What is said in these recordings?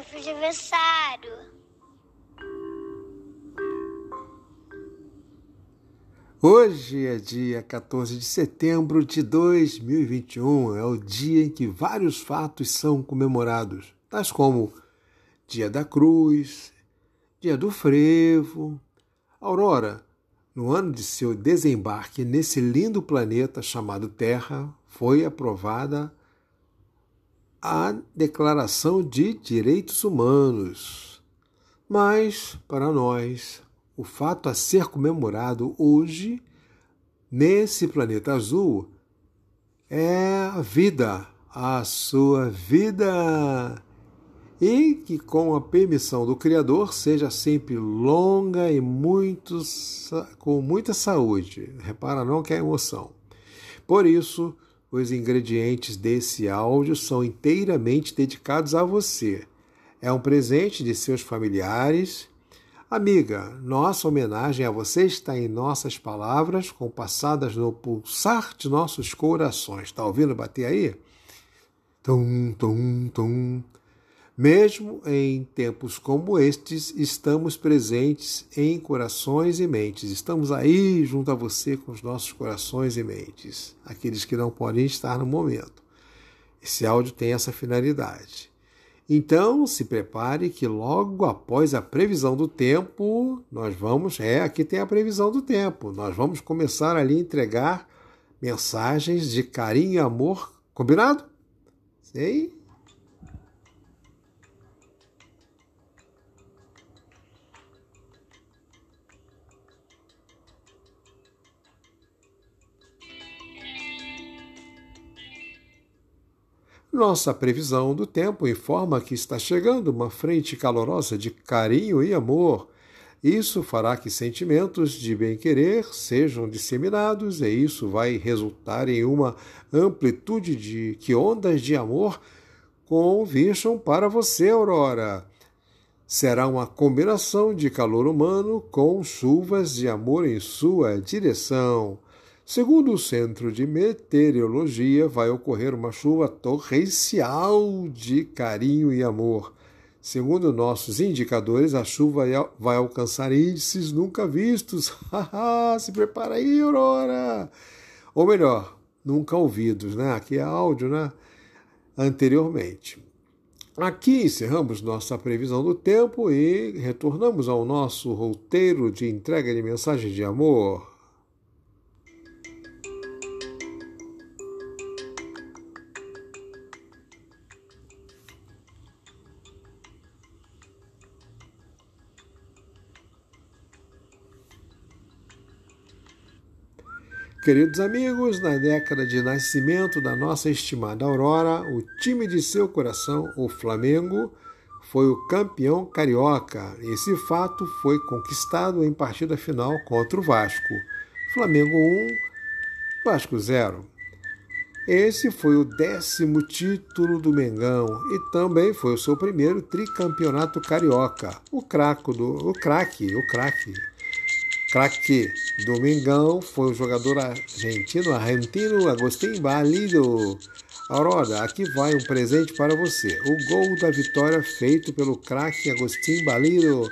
Feliz aniversário. Hoje é dia 14 de setembro de 2021, é o dia em que vários fatos são comemorados, tais como Dia da Cruz, Dia do Frevo. Aurora, no ano de seu desembarque nesse lindo planeta chamado Terra, foi aprovada a Declaração de Direitos Humanos. Mas, para nós, o fato a ser comemorado hoje, nesse planeta azul, é a vida, a sua vida. E que, com a permissão do Criador, seja sempre longa e muito, com muita saúde. Repara, não que é emoção. Por isso, os ingredientes desse áudio são inteiramente dedicados a você. É um presente de seus familiares Amiga, nossa homenagem a você está em nossas palavras, compassadas no pulsar de nossos corações. Está ouvindo bater aí? Tum, tum, tum. Mesmo em tempos como estes, estamos presentes em corações e mentes. Estamos aí junto a você com os nossos corações e mentes, aqueles que não podem estar no momento. Esse áudio tem essa finalidade. Então, se prepare que logo após a previsão do tempo, nós vamos, é, aqui tem a previsão do tempo. Nós vamos começar ali a entregar mensagens de carinho e amor, combinado? Sei? Nossa previsão do tempo informa que está chegando uma frente calorosa de carinho e amor. Isso fará que sentimentos de bem-querer sejam disseminados e isso vai resultar em uma amplitude de que ondas de amor convirjam para você, Aurora. Será uma combinação de calor humano com chuvas de amor em sua direção. Segundo o Centro de Meteorologia, vai ocorrer uma chuva torrencial de carinho e amor. Segundo nossos indicadores, a chuva vai alcançar índices nunca vistos. Se prepara aí, Aurora! Ou melhor, nunca ouvidos, né? Aqui é áudio, né? Anteriormente. Aqui encerramos nossa previsão do tempo e retornamos ao nosso roteiro de entrega de mensagens de amor. Queridos amigos, na década de nascimento da nossa estimada Aurora, o time de seu coração, o Flamengo, foi o campeão carioca. Esse fato foi conquistado em partida final contra o Vasco. Flamengo 1, Vasco 0. Esse foi o décimo título do Mengão e também foi o seu primeiro tricampeonato carioca. O craque do o craque, o craque Craque Domingão foi o jogador argentino, argentino Agostinho Balido. Aurora, aqui vai um presente para você. O gol da vitória feito pelo craque Agostinho Balido.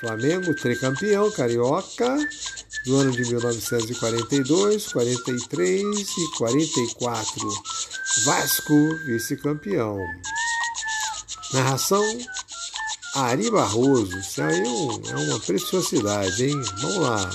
Flamengo, tricampeão carioca do ano de 1942, 43 e 44. Vasco, vice-campeão. Narração Ari Barroso, isso aí é, é uma preciosidade, hein? Vamos lá.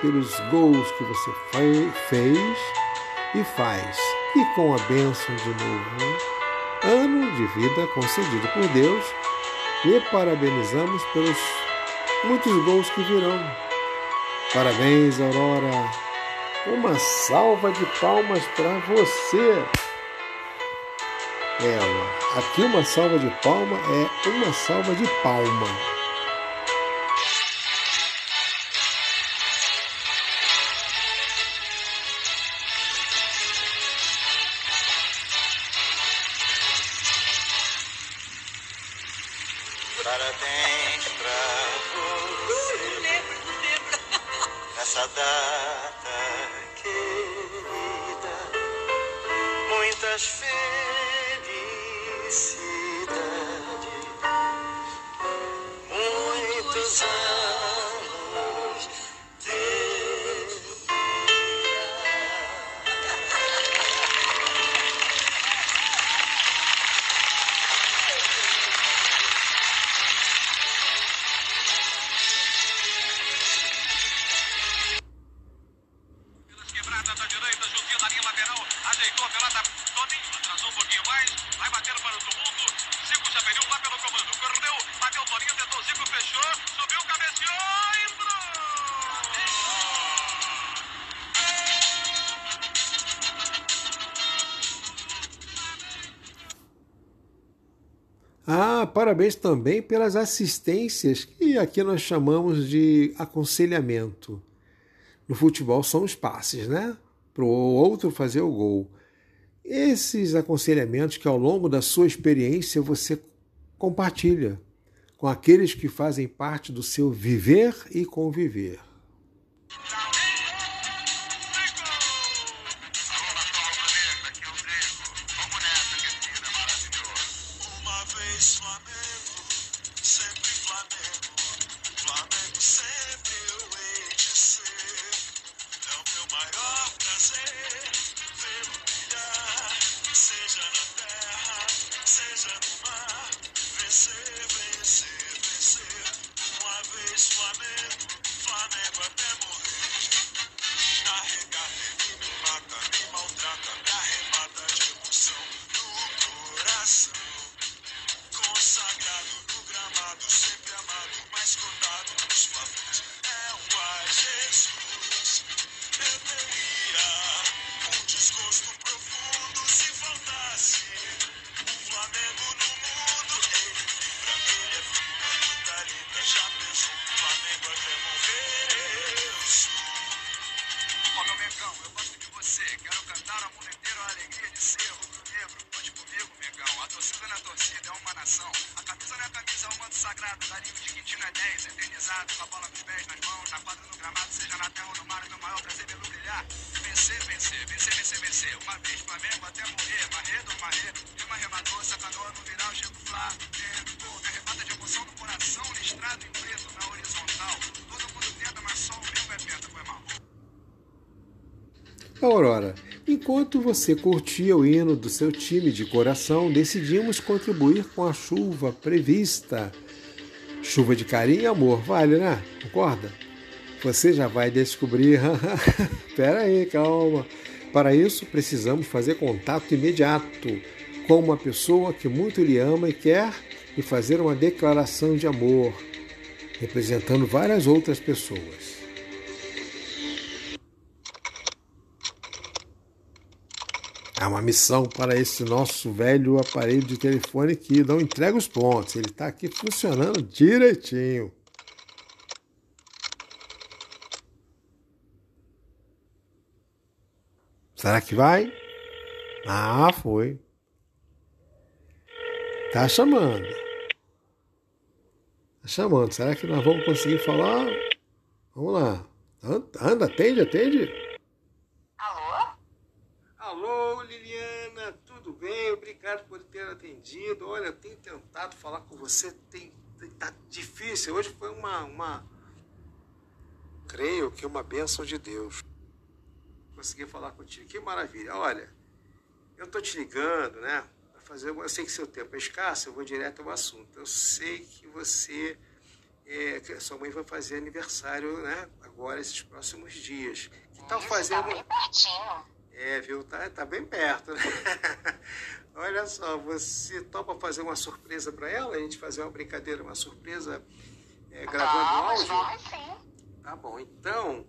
Pelos gols que você fez e faz. E com a bênção de novo ano de vida concedido por Deus, e parabenizamos pelos muitos gols que virão. Parabéns, Aurora! Uma salva de palmas para você! Ela, aqui uma salva de palma é uma salva de palma. Fechou, subiu, cabeceou, entrou! Ah, parabéns também pelas assistências, que aqui nós chamamos de aconselhamento. No futebol são os passes, né? Para o outro fazer o gol. Esses aconselhamentos que ao longo da sua experiência você compartilha com aqueles que fazem parte do seu viver e conviver. Enquanto você curtia o hino do seu time de coração, decidimos contribuir com a chuva prevista. Chuva de carinho e amor, vale, né? Concorda? Você já vai descobrir. Espera aí, calma. Para isso, precisamos fazer contato imediato com uma pessoa que muito lhe ama e quer e fazer uma declaração de amor, representando várias outras pessoas. Há uma missão para esse nosso velho aparelho de telefone que não entrega os pontos. Ele está aqui funcionando direitinho. Será que vai? Ah, foi. Tá chamando. Tá chamando. Será que nós vamos conseguir falar? Vamos lá. Anda, atende, atende. Alô? Liliana, tudo bem? Obrigado por ter atendido. Olha, eu tenho tentado falar com você, tem, tá difícil. Hoje foi uma, uma, creio que uma bênção de Deus. Consegui falar contigo, que maravilha. Olha, eu tô te ligando, né? Pra fazer, eu sei que seu tempo é escasso, eu vou direto ao assunto. Eu sei que você, é, que sua mãe vai fazer aniversário, né? Agora, esses próximos dias. Que tal fazer Tá bem pertinho. É, viu? Tá, tá bem perto, né? Olha só, você topa fazer uma surpresa para ela? A gente fazer uma brincadeira, uma surpresa é, gravando Vamos, áudio? vamos sim. Tá bom, então.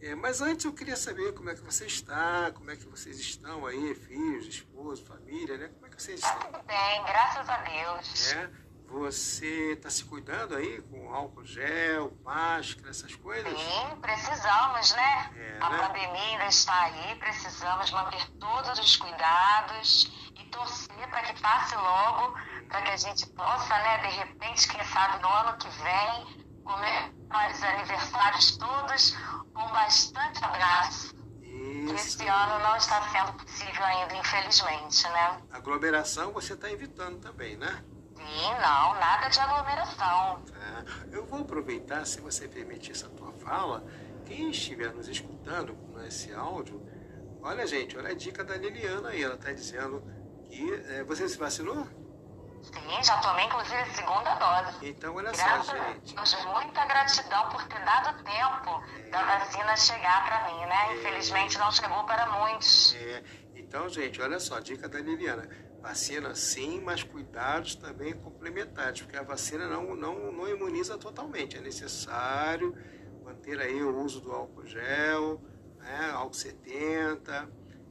é, mas antes eu queria saber como é que você está, como é que vocês estão aí, filhos, esposo, família, né? Como é que vocês estão? tudo bem, graças a Deus. É, você está se cuidando aí com álcool gel, máscara, essas coisas? Sim, precisamos, né? É, a né? pandemia ainda está aí, precisamos manter todos os cuidados e torcer para que passe logo, para que a gente possa, né, de repente, quem sabe no ano que vem, comemorar os aniversários todos com bastante abraço. Que Isso. Esse ano não está sendo possível ainda, infelizmente, né? Aglomeração você está evitando também, né? Sim, não, nada de aglomeração. Tá? Eu vou aproveitar, se você permitir essa tua fala, quem estiver nos escutando nesse áudio, olha gente, olha a dica da Liliana aí, ela está dizendo que é, você se vacinou? Sim, já tomei inclusive a segunda dose. Então olha só, Graças a gente. Deus, muita gratidão por ter dado tempo da vacina chegar para mim, né? Infelizmente não chegou para muitos. É, então, gente, olha só, dica da Liliana. Vacina sim, mas cuidados também complementares, porque a vacina não, não, não imuniza totalmente. É necessário manter aí o uso do álcool gel, né, álcool 70,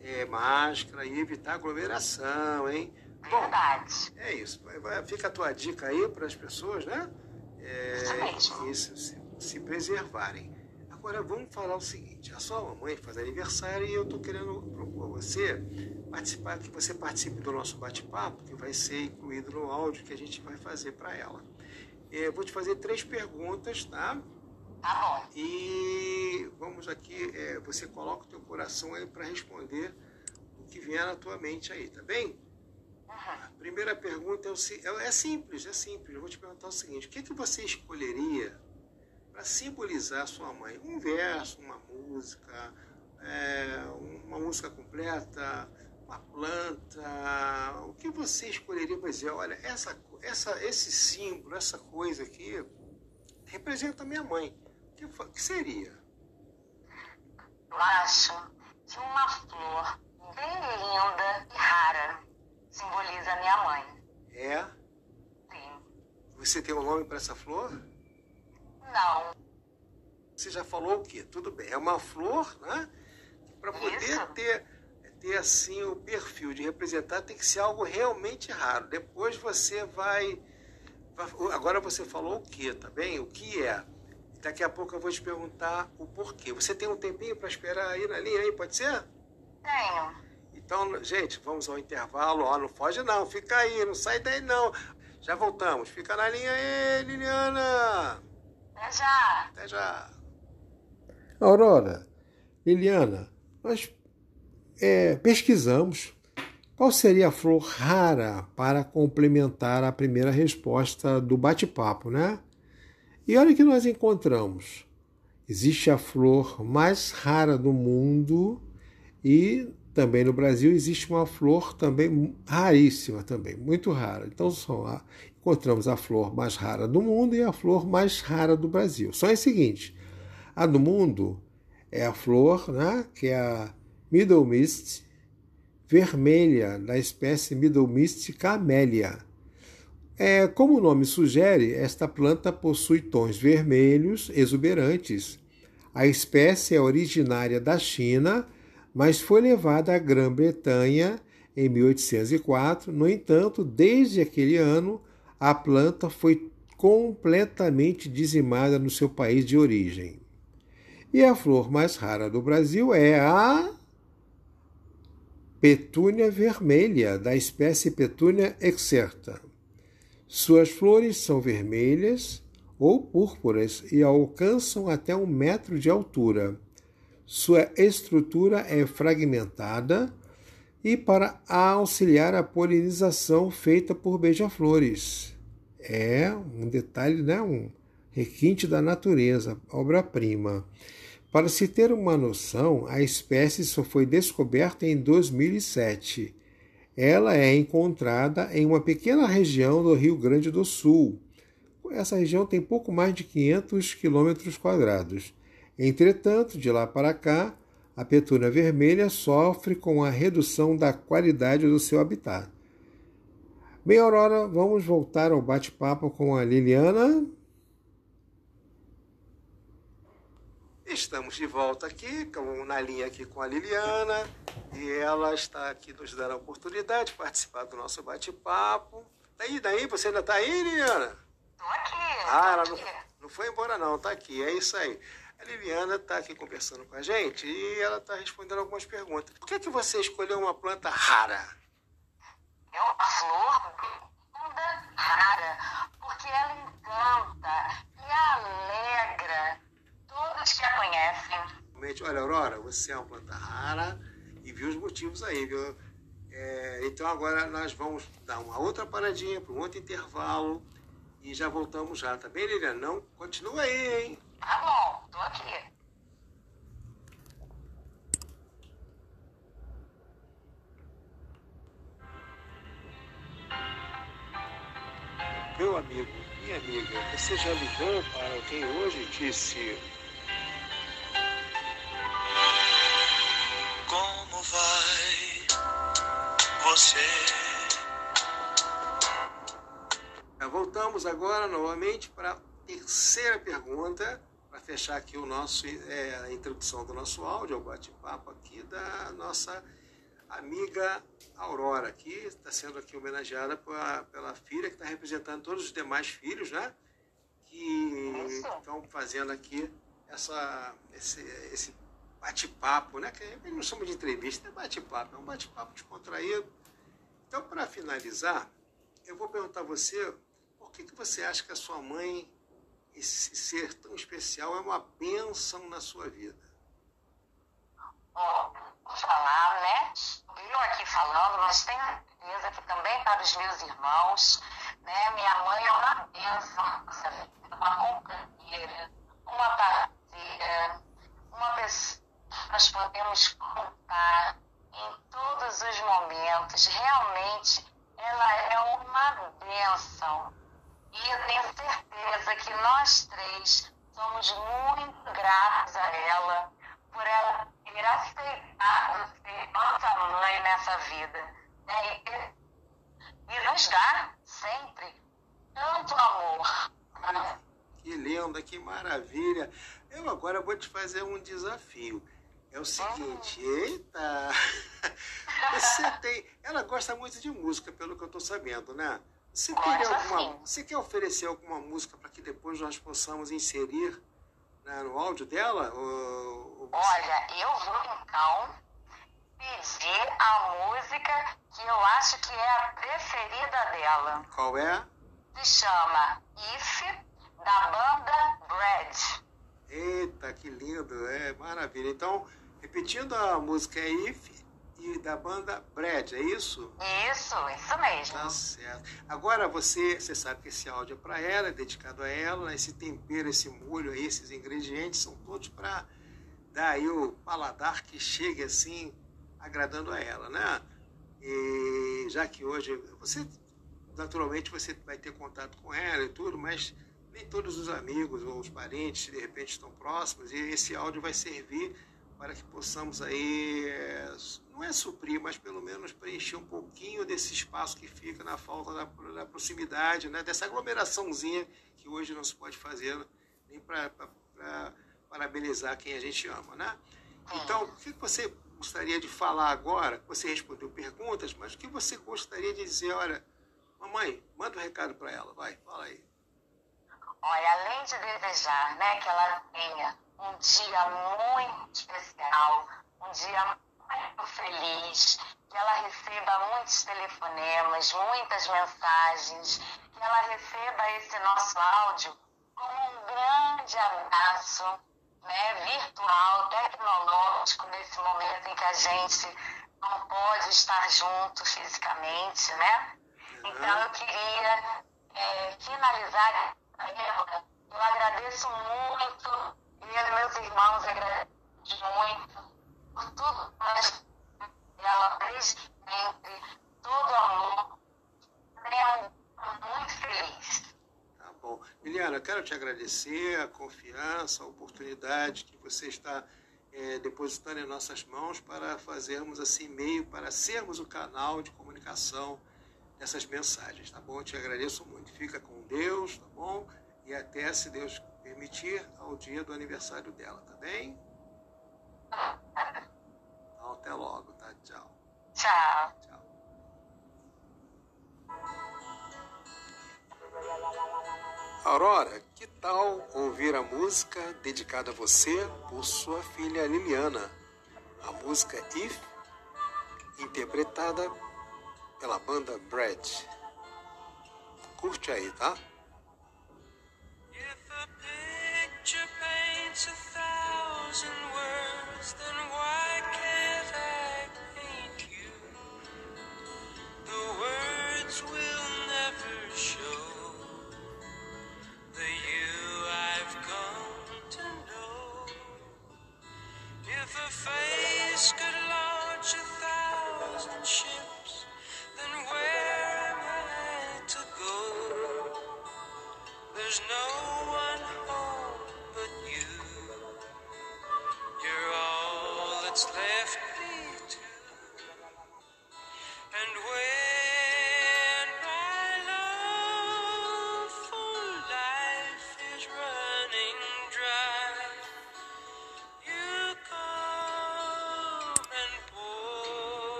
é, máscara e evitar aglomeração, hein? Bom, Verdade. é isso. Fica a tua dica aí para as pessoas, né? É, Isso se, se preservarem. Agora vamos falar o seguinte: a sua mamãe faz aniversário e eu estou querendo propor a você participar, que você participe do nosso bate-papo, que vai ser incluído no áudio que a gente vai fazer para ela. É, vou te fazer três perguntas, tá? Tá bom. E vamos aqui, é, você coloca o teu coração aí para responder o que vier na tua mente aí, tá bem? A primeira pergunta é, o é, é simples, é simples. Eu vou te perguntar o seguinte: o que, que você escolheria para simbolizar sua mãe? Um verso, uma música, é, uma música completa, uma planta? O que você escolheria para dizer? Olha, essa, essa, esse símbolo, essa coisa aqui representa a minha mãe. O que, seria? Eu acho que uma flor bem linda e rara simboliza a minha mãe. É? Sim. Você tem um nome para essa flor? Não. Você já falou o quê? Tudo bem. É uma flor, né? Para poder Isso. ter, ter assim o perfil de representar, tem que ser algo realmente raro. Depois você vai. Agora você falou o quê, tá bem? O que é? Daqui a pouco eu vou te perguntar o porquê. Você tem um tempinho para esperar aí na linha aí, pode ser? Tenho. Então, gente, vamos ao intervalo. Ó, não foge não, fica aí, não sai daí não. Já voltamos. Fica na linha aí, Liliana. Até já. Até já. Aurora, Liliana, nós é, pesquisamos qual seria a flor rara para complementar a primeira resposta do bate-papo, né? E olha o que nós encontramos. Existe a flor mais rara do mundo e também no Brasil existe uma flor também raríssima também, muito rara. Então a, encontramos a flor mais rara do mundo e a flor mais rara do Brasil. Só é o seguinte, a do mundo é a flor, né, que é a Middle Mist vermelha, da espécie Middle Mist camélia. É, como o nome sugere, esta planta possui tons vermelhos exuberantes. A espécie é originária da China, mas foi levada à Grã-Bretanha em 1804. No entanto, desde aquele ano, a planta foi completamente dizimada no seu país de origem. E a flor mais rara do Brasil é a petúnia vermelha, da espécie Petúnia excerta. Suas flores são vermelhas ou púrpuras e alcançam até um metro de altura. Sua estrutura é fragmentada e para auxiliar a polinização feita por beija-flores. É um detalhe, né? um requinte da natureza, obra-prima. Para se ter uma noção, a espécie só foi descoberta em 2007. Ela é encontrada em uma pequena região do Rio Grande do Sul. Essa região tem pouco mais de 500 quilômetros quadrados. Entretanto, de lá para cá, a petúnia vermelha sofre com a redução da qualidade do seu habitat. Bem, Aurora, vamos voltar ao bate-papo com a Liliana. Estamos de volta aqui, na linha aqui com a Liliana, e ela está aqui nos dando a oportunidade de participar do nosso bate-papo. Daí, daí, você ainda está aí, Liliana? Estou aqui. Ah, ela não, não foi embora não, está aqui, é isso aí. A Liliana está aqui conversando com a gente e ela está respondendo algumas perguntas. Por que, que você escolheu uma planta rara? É uma flor rara, porque ela encanta e alegra todos que a conhecem. Realmente, olha, Aurora, você é uma planta rara e viu os motivos aí, viu? É, então agora nós vamos dar uma outra paradinha para um outro intervalo e já voltamos já, tá bem, Liliana? Não, continua aí, hein? Tá bom, tô aqui. Meu amigo, minha amiga, você já ligou para alguém hoje e disse você? Voltamos agora novamente para a terceira pergunta, para fechar aqui o nosso, é, a introdução do nosso áudio, o bate-papo aqui da nossa amiga Aurora, que está sendo aqui homenageada pela, pela filha, que está representando todos os demais filhos, né? Que estão fazendo aqui essa, esse, esse bate-papo, né? Que não chama de entrevista, é bate-papo, é um bate-papo descontraído. Então, para finalizar, eu vou perguntar a você, por que, que você acha que a sua mãe, esse ser tão especial, é uma bênção na sua vida? Vou falar, né? Eu aqui falando, mas tenho certeza que também para os meus irmãos, né? Minha mãe é uma bênção, uma companheira, uma parceira, uma pessoa nós podemos contar em todos os momentos. Realmente, ela é uma bênção. E eu tenho certeza que nós três somos muito gratos a ela por ela ter aceitado ser nossa mãe nessa vida. E, e nos dá sempre tanto amor. Que linda, que maravilha. Eu agora vou te fazer um desafio. É o seguinte, eita! Você tem. Ela gosta muito de música, pelo que eu estou sabendo, né? Você teria alguma. Você quer oferecer alguma música para que depois nós possamos inserir né, no áudio dela? Ou, ou Olha, eu vou então pedir a música que eu acho que é a preferida dela. Qual é? Se chama If, da banda Bread. Eita, que lindo, é maravilha. Então, repetindo a música é If e da banda Brad, é isso? Isso, isso mesmo. Tá certo. Agora você, você sabe que esse áudio é para ela, é dedicado a ela, esse tempero, esse molho aí, esses ingredientes são todos para dar aí o paladar que chegue assim, agradando a ela, né? E já que hoje você naturalmente você vai ter contato com ela e tudo, mas nem todos os amigos ou os parentes de repente estão próximos e esse áudio vai servir para que possamos aí é, não é suprir, mas pelo menos preencher um pouquinho desse espaço que fica na falta da, da proximidade, né? dessa aglomeraçãozinha que hoje não se pode fazer nem para parabenizar quem a gente ama, né? Então, o que você gostaria de falar agora? Você respondeu perguntas, mas o que você gostaria de dizer? Olha, mamãe, manda um recado para ela, vai, fala aí. Olha, além de desejar né, que ela tenha um dia muito especial, um dia muito feliz, que ela receba muitos telefonemas, muitas mensagens, que ela receba esse nosso áudio como um grande abraço né, virtual, tecnológico, nesse momento em que a gente não pode estar junto fisicamente, né? Então eu queria é, finalizar. Eu agradeço muito, e meus irmãos agradecem muito por tudo que ela desde sempre, todo amor. É muito feliz. Tá bom. Liliana, eu quero te agradecer a confiança, a oportunidade que você está é, depositando em nossas mãos para fazermos assim meio, para sermos o canal de comunicação dessas mensagens, tá bom? Eu te agradeço muito. Fica com Deus, tá bom? E até, se Deus permitir, ao dia do aniversário dela, tá bem? Então, até logo, tá? Tchau. Tchau. Tchau. Aurora, que tal ouvir a música dedicada a você por sua filha Liliana? A música If, interpretada pela banda Brad. Curte aí, tá? words than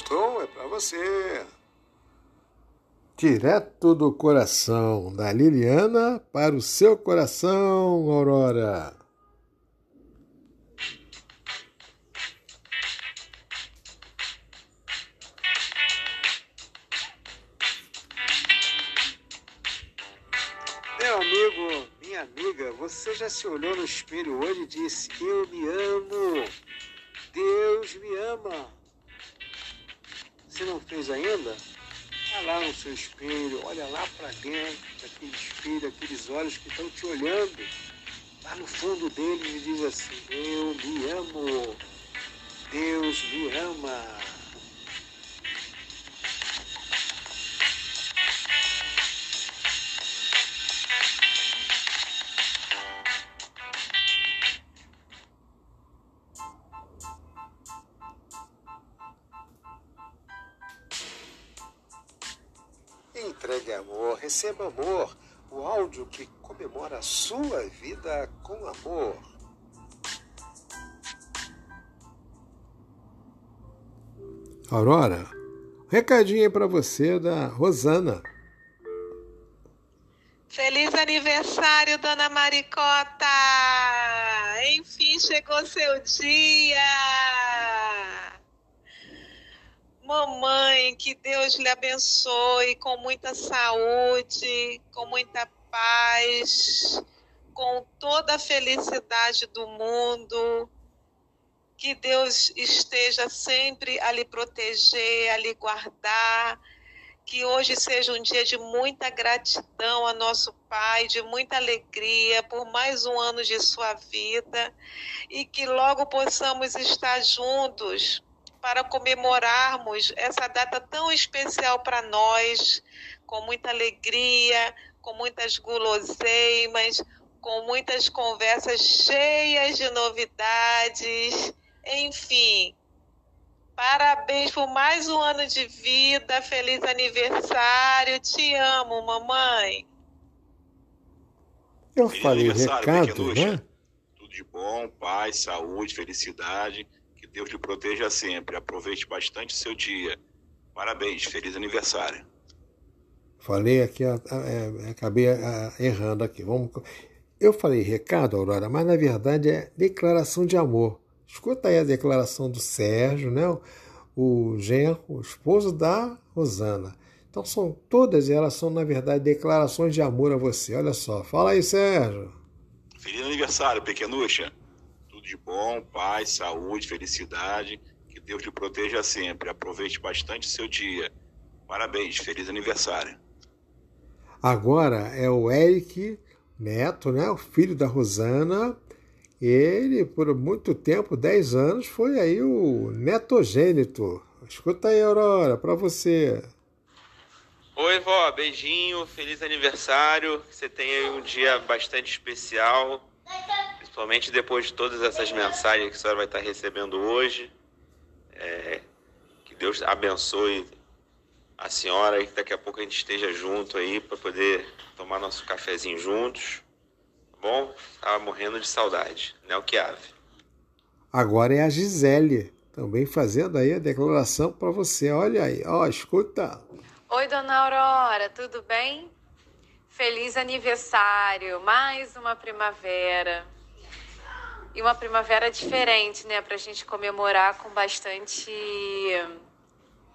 Gostou? É pra você. Direto do coração, da Liliana para o seu coração, Aurora. Meu amigo, minha amiga, você já se olhou no espelho hoje e disse: Eu me amo. Deus me ama. Se não fez ainda? Vá lá no seu espelho, olha lá para dentro daquele espelho, aqueles olhos que estão te olhando. Lá no fundo deles e diz assim: Eu me amo. Deus me ama. Receba amor. O áudio que comemora a sua vida com amor. Aurora, recadinho aí para você da Rosana. Feliz aniversário, dona Maricota! Enfim, chegou seu dia! Que Deus lhe abençoe com muita saúde, com muita paz, com toda a felicidade do mundo. Que Deus esteja sempre a lhe proteger, a lhe guardar. Que hoje seja um dia de muita gratidão a nosso Pai, de muita alegria por mais um ano de sua vida e que logo possamos estar juntos para comemorarmos essa data tão especial para nós, com muita alegria, com muitas guloseimas, com muitas conversas cheias de novidades. Enfim, parabéns por mais um ano de vida. Feliz aniversário. Te amo, mamãe. Eu Feliz falei aniversário, recado, né? Tudo de bom, paz, saúde, felicidade. Deus lhe proteja sempre. Aproveite bastante o seu dia. Parabéns, feliz aniversário. Falei aqui, a- é, acabei a- errando aqui. Vamos... Eu falei recado, Aurora, mas na verdade é declaração de amor. Escuta aí a declaração do Sérgio, né? O genro, o esposo da Rosana. Então são todas elas são na verdade declarações de amor a você. Olha só, fala aí, Sérgio. Feliz aniversário, pequenucha. De bom, paz, saúde, felicidade. Que Deus lhe proteja sempre. Aproveite bastante o seu dia. Parabéns, feliz aniversário. Agora é o Eric Neto, né? O filho da Rosana. Ele, por muito tempo, 10 anos, foi aí o netogênito. Escuta aí, Aurora, para você. Oi, vó, beijinho, feliz aniversário. Que você tenha aí um dia bastante especial, principalmente depois de todas essas mensagens que a senhora vai estar recebendo hoje. É, que Deus abençoe a senhora e que daqui a pouco a gente esteja junto aí para poder tomar nosso cafezinho juntos. Tá bom? Tava morrendo de saudade, né, o que ave. Agora é a Gisele, também fazendo aí a declaração para você. Olha aí, ó, escuta. Oi, dona Aurora, tudo bem? Feliz aniversário, mais uma primavera. E uma primavera diferente, né? Pra gente comemorar com bastante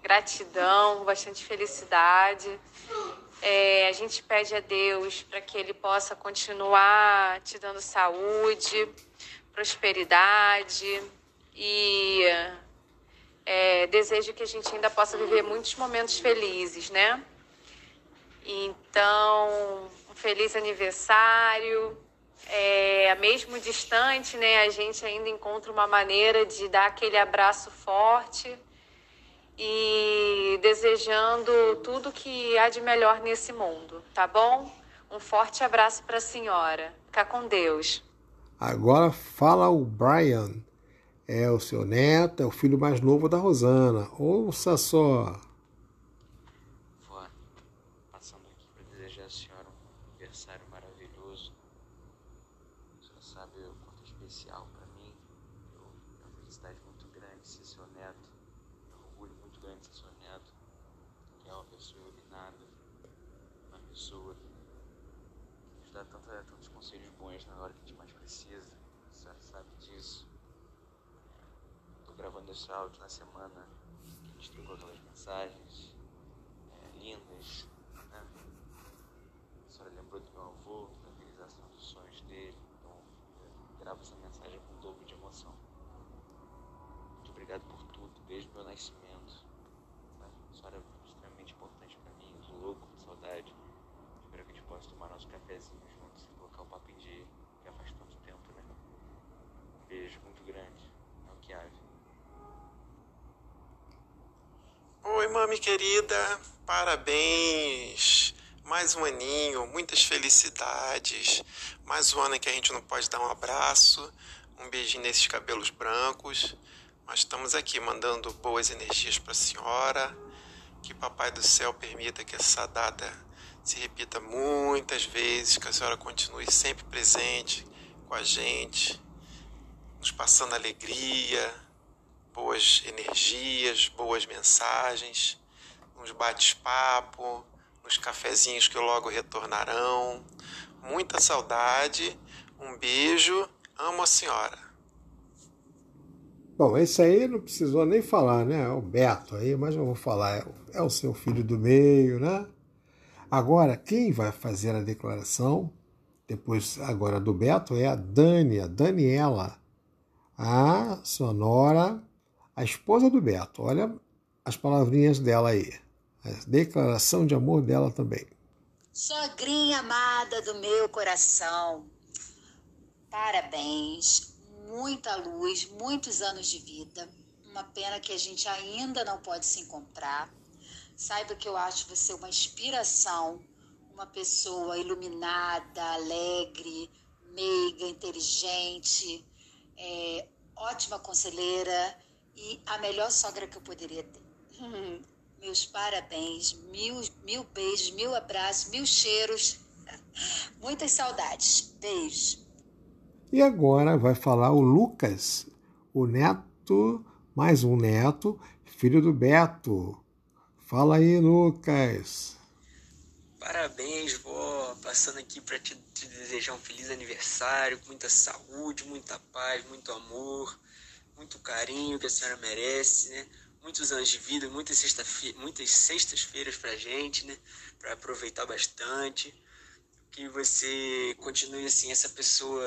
gratidão, bastante felicidade. É, a gente pede a Deus para que Ele possa continuar te dando saúde, prosperidade e é, desejo que a gente ainda possa viver muitos momentos felizes, né? Então, um feliz aniversário. É, mesmo distante, né? A gente ainda encontra uma maneira de dar aquele abraço forte e desejando tudo que há de melhor nesse mundo, tá bom? Um forte abraço para a senhora. Fica com Deus. Agora fala o Brian. É o seu neto, é o filho mais novo da Rosana. Ouça só. Vó, passando aqui para desejar à senhora um aniversário maravilhoso. A senhora sabe o quanto é especial para mim. Eu, é uma felicidade muito grande ser seu neto. É um orgulho muito grande ser seu neto. Que é uma pessoa iluminada. Uma pessoa que nos dá tanta, tantos conselhos bons na hora que a gente mais precisa. A senhora sabe disso. Estou gravando esse áudio na semana que a gente trocou aquelas mensagens é, lindas, né? A senhora lembrou do meu avô, da realização dos sonhos dele, então eu gravo essa mensagem com um dobro de emoção. Muito obrigado por tudo, desde meu nascimento. A senhora é extremamente importante pra mim, eu louco com saudade. Espero que a gente possa tomar nosso cafezinho juntos e colocar o papo em dia, que faz tanto tempo, né? Um beijo muito grande, é o que ave. Oi, mami querida, parabéns! Mais um aninho, muitas felicidades. Mais um ano em que a gente não pode dar um abraço, um beijinho nesses cabelos brancos. Mas estamos aqui mandando boas energias para a senhora. Que Papai do Céu permita que essa data se repita muitas vezes, que a senhora continue sempre presente com a gente, nos passando alegria, boas energias, boas mensagens, uns bate-papo, nos cafezinhos que logo retornarão. Muita saudade, um beijo, amo a senhora. Bom, esse aí não precisou nem falar, né? É o Beto aí, mas eu vou falar. É o- É o seu filho do meio, né? Agora, quem vai fazer a declaração, depois agora do Beto, é a Dani, a Daniela, a sonora, a esposa do Beto. Olha as palavrinhas dela aí. A declaração de amor dela também. Sogrinha amada do meu coração, parabéns, muita luz, muitos anos de vida. Uma pena que a gente ainda não pode se encontrar. Saiba que eu acho você uma inspiração, uma pessoa iluminada, alegre, meiga, inteligente, é, ótima conselheira e a melhor sogra que eu poderia ter. Meus parabéns, mil, mil beijos, mil abraços, mil cheiros, muitas saudades. Beijo. E agora vai falar o Lucas, o neto, mais um neto, filho do Beto. Fala aí, Lucas. Parabéns, vó. Passando aqui para te, te, desejar um feliz aniversário, com muita saúde, muita paz, muito amor, muito carinho que a senhora merece, né? Muitos anos de vida, muitas, sexta muitas sextas-feiras pra gente, né? Para aproveitar bastante. Que você continue assim, essa pessoa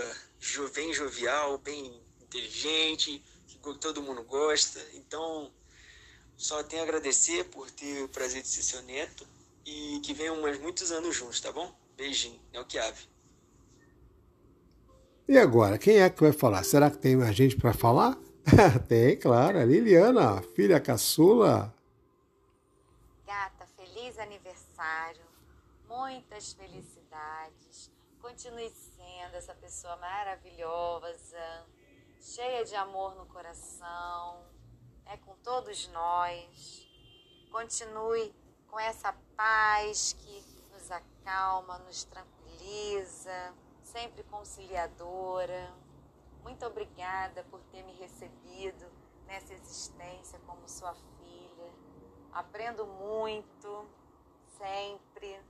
bem jovial, bem inteligente, que todo mundo gosta. Então, só tenho a agradecer por ter o prazer de ser seu neto e que venham mais muitos anos juntos, tá bom? Beijinho, é o que ave. E agora, quem é que vai falar? Será que tem mais gente para falar? tem, claro, a Liliana, filha caçula. Gata, feliz aniversário, muitas felicidades. Continue sendo essa pessoa maravilhosa, cheia de amor no coração, é com todos nós. Continue com essa paz que nos acalma, nos tranquiliza, sempre conciliadora. Muito obrigada por ter me recebido nessa existência como sua filha. Aprendo muito, sempre,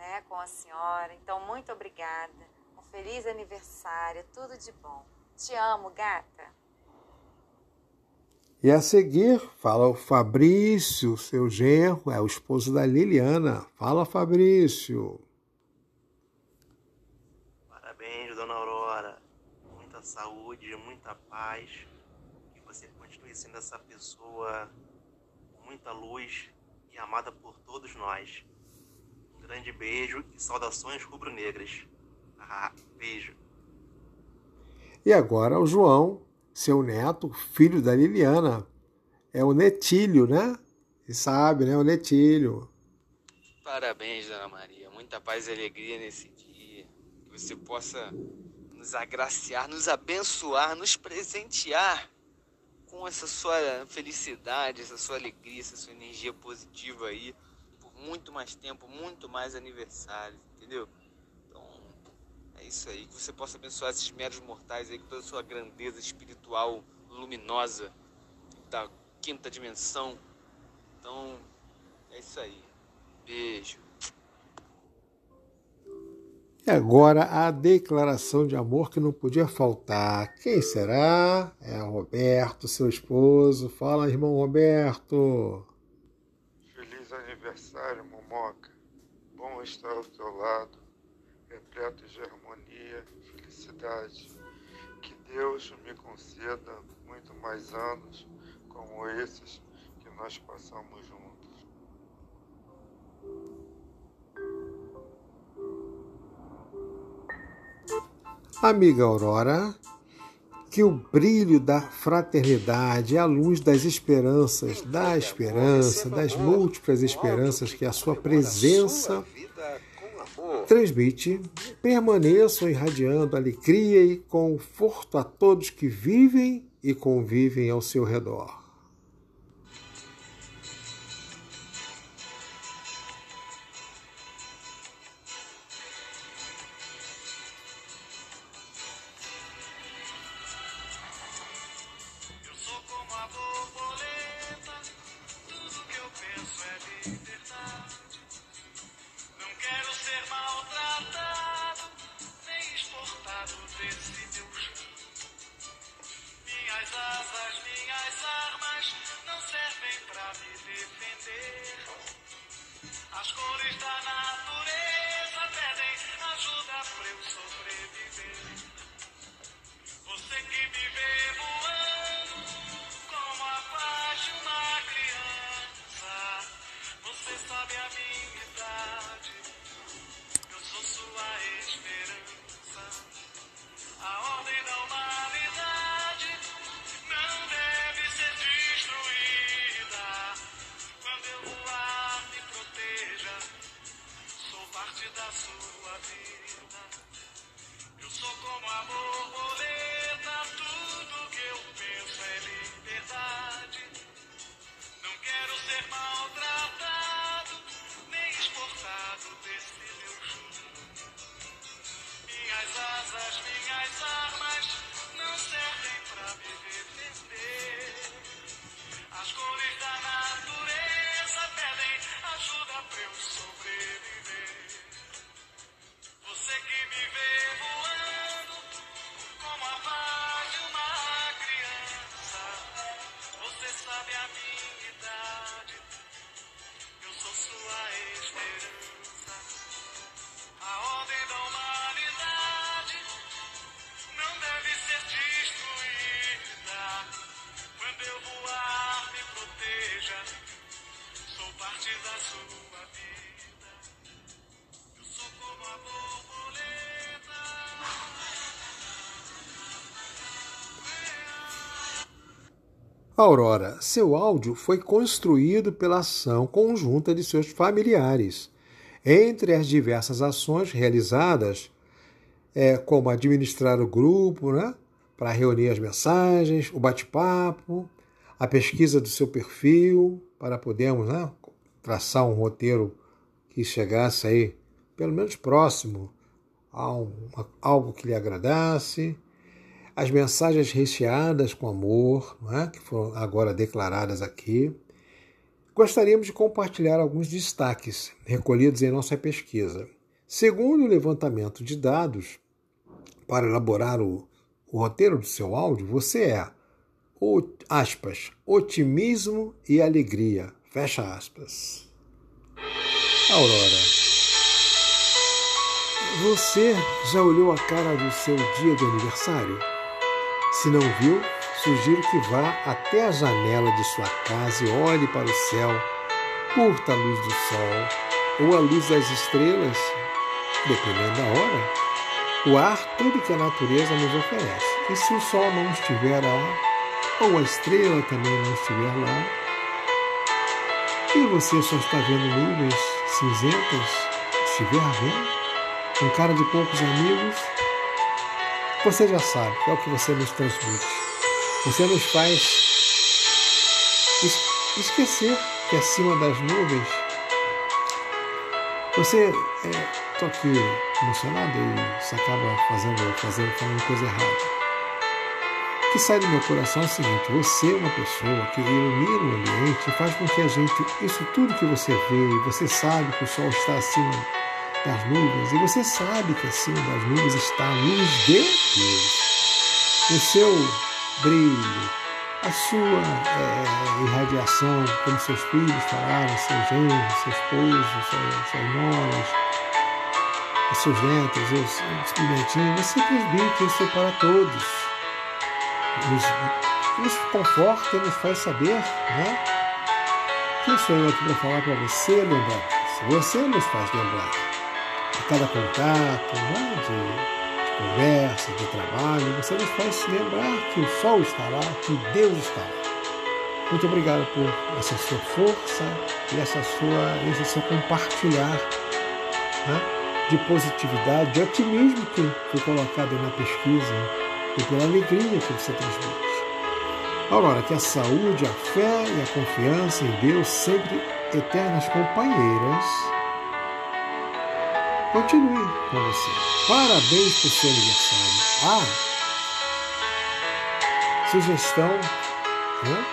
né, com a senhora. Então, muito obrigada. Um feliz aniversário, tudo de bom. Te amo, gata. E a seguir, fala o Fabrício, seu genro, é o esposo da Liliana. Fala, Fabrício. Parabéns, dona Aurora. Muita saúde, muita paz. Que você continue sendo essa pessoa com muita luz e amada por todos nós. Grande beijo e saudações rubro-negras. Ah, beijo. E agora o João, seu neto, filho da Liliana. É o Netílio, né? Você sabe, né? O Netílio. Parabéns, Dona Maria. Muita paz e alegria nesse dia. Que você possa nos agraciar, nos abençoar, nos presentear com essa sua felicidade, essa sua alegria, essa sua energia positiva aí muito mais tempo, muito mais aniversários, entendeu? É isso aí, que você possa abençoar esses meros mortais aí com toda a sua grandeza espiritual luminosa da quinta dimensão. Então, é isso aí. Beijo. E agora a declaração de amor que não podia faltar. Quem será? É o Roberto, seu esposo. Fala, irmão Roberto. Aniversário, Momoca. Bom estar ao teu lado repleto de harmonia felicidade. Que Deus me conceda muito mais anos como esses que nós passamos juntos. Amiga Aurora, que o brilho da fraternidade, a luz das esperanças, da esperança, das múltiplas esperanças que a sua presença transmite, permaneçam irradiando alegria e conforto a todos que vivem e convivem ao seu redor. Aurora, seu áudio foi construído pela ação conjunta de seus familiares. Entre as diversas ações realizadas, é, como administrar o grupo, né, para reunir as mensagens, o bate-papo, a pesquisa do seu perfil, para podermos né, traçar um roteiro que chegasse aí, pelo menos próximo, a um, a algo que lhe agradasse, as mensagens recheadas com amor, né, que foram agora declaradas aqui. Gostaríamos de compartilhar alguns destaques recolhidos em nossa pesquisa. Segundo o levantamento de dados, para elaborar o, o roteiro do seu áudio, você é, o, aspas, otimismo e alegria, fecha aspas. Aurora, você já olhou a cara do seu dia de aniversário? Se não viu, sugiro que vá até a janela de sua casa e olhe para o céu, curta a luz do sol ou a luz das estrelas, dependendo da hora, o ar, tudo que a natureza nos oferece. E se o sol não estiver lá, ou a estrela também não estiver lá, e você só está vendo nuvens cinzentas, estiver vendo, com cara de poucos amigos, você já sabe que é o que você nos transmite. Você nos faz es esquecer que acima das nuvens você é, aqui emocionado e você acaba fazendo, fazendo, falando coisa errada. O que sai do meu coração é o seguinte: você é uma pessoa que ilumina o ambiente e faz com que a gente, isso tudo que você vê, você sabe que o sol está acima das nuvens, e você sabe que acima das nuvens está a luz de Deus. O seu brilho, a sua é, irradiação, como seus filhos falaram, seus genros, seus esposos, suas, suas noras, seus netos, os, os pimentinhos, você transmite isso para todos. Nos, nos conforta e nos faz saber, né? Quem sou eu aqui para falar para você lembrar? Você nos faz lembrar de cada contato, né? de, de conversa, de trabalho, você nos faz lembrar que o sol está lá, que Deus está lá. Muito obrigado por essa sua força e essa sua, esse seu compartilhar né? de positividade, de otimismo que foi colocado na pesquisa e pela alegria que você transmite. Aurora, que a saúde, a fé e a confiança em Deus, sempre eternas companheiras, continue com você. Parabéns por seu aniversário. Ah, sugestão, né?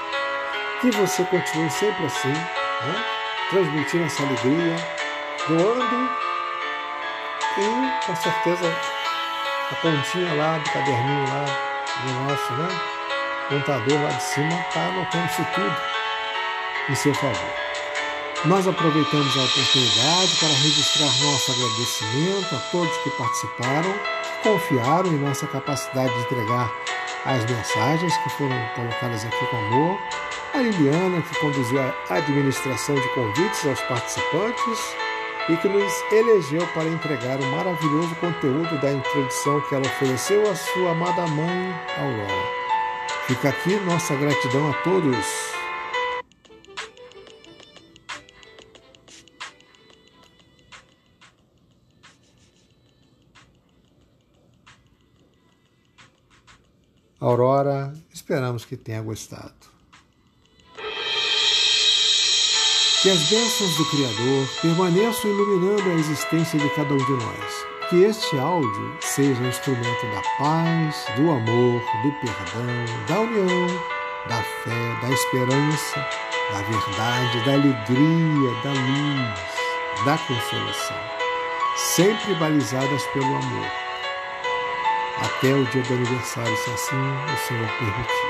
que você continue sempre assim, né? transmitindo essa alegria, doando e com certeza a pontinha lá do caderninho lá do nosso né, contador lá de cima está anotando isso tudo em seu favor. Nós aproveitamos a oportunidade para registrar nosso agradecimento a todos que participaram, confiaram em nossa capacidade de entregar as mensagens que foram colocadas aqui com amor, a Liliana, que conduziu a administração de convites aos participantes, e que nos elegeu para entregar o maravilhoso conteúdo da introdução que ela ofereceu à sua amada mãe Aurora. Fica aqui nossa gratidão a todos. Aurora, esperamos que tenha gostado. Que as bênçãos do Criador permaneçam iluminando a existência de cada um de nós. Que este áudio seja um instrumento da paz, do amor, do perdão, da união, da fé, da esperança da verdade, da alegria, da luz, da consolação, sempre balizadas pelo amor, até o dia do aniversário, se assim o Senhor permitir.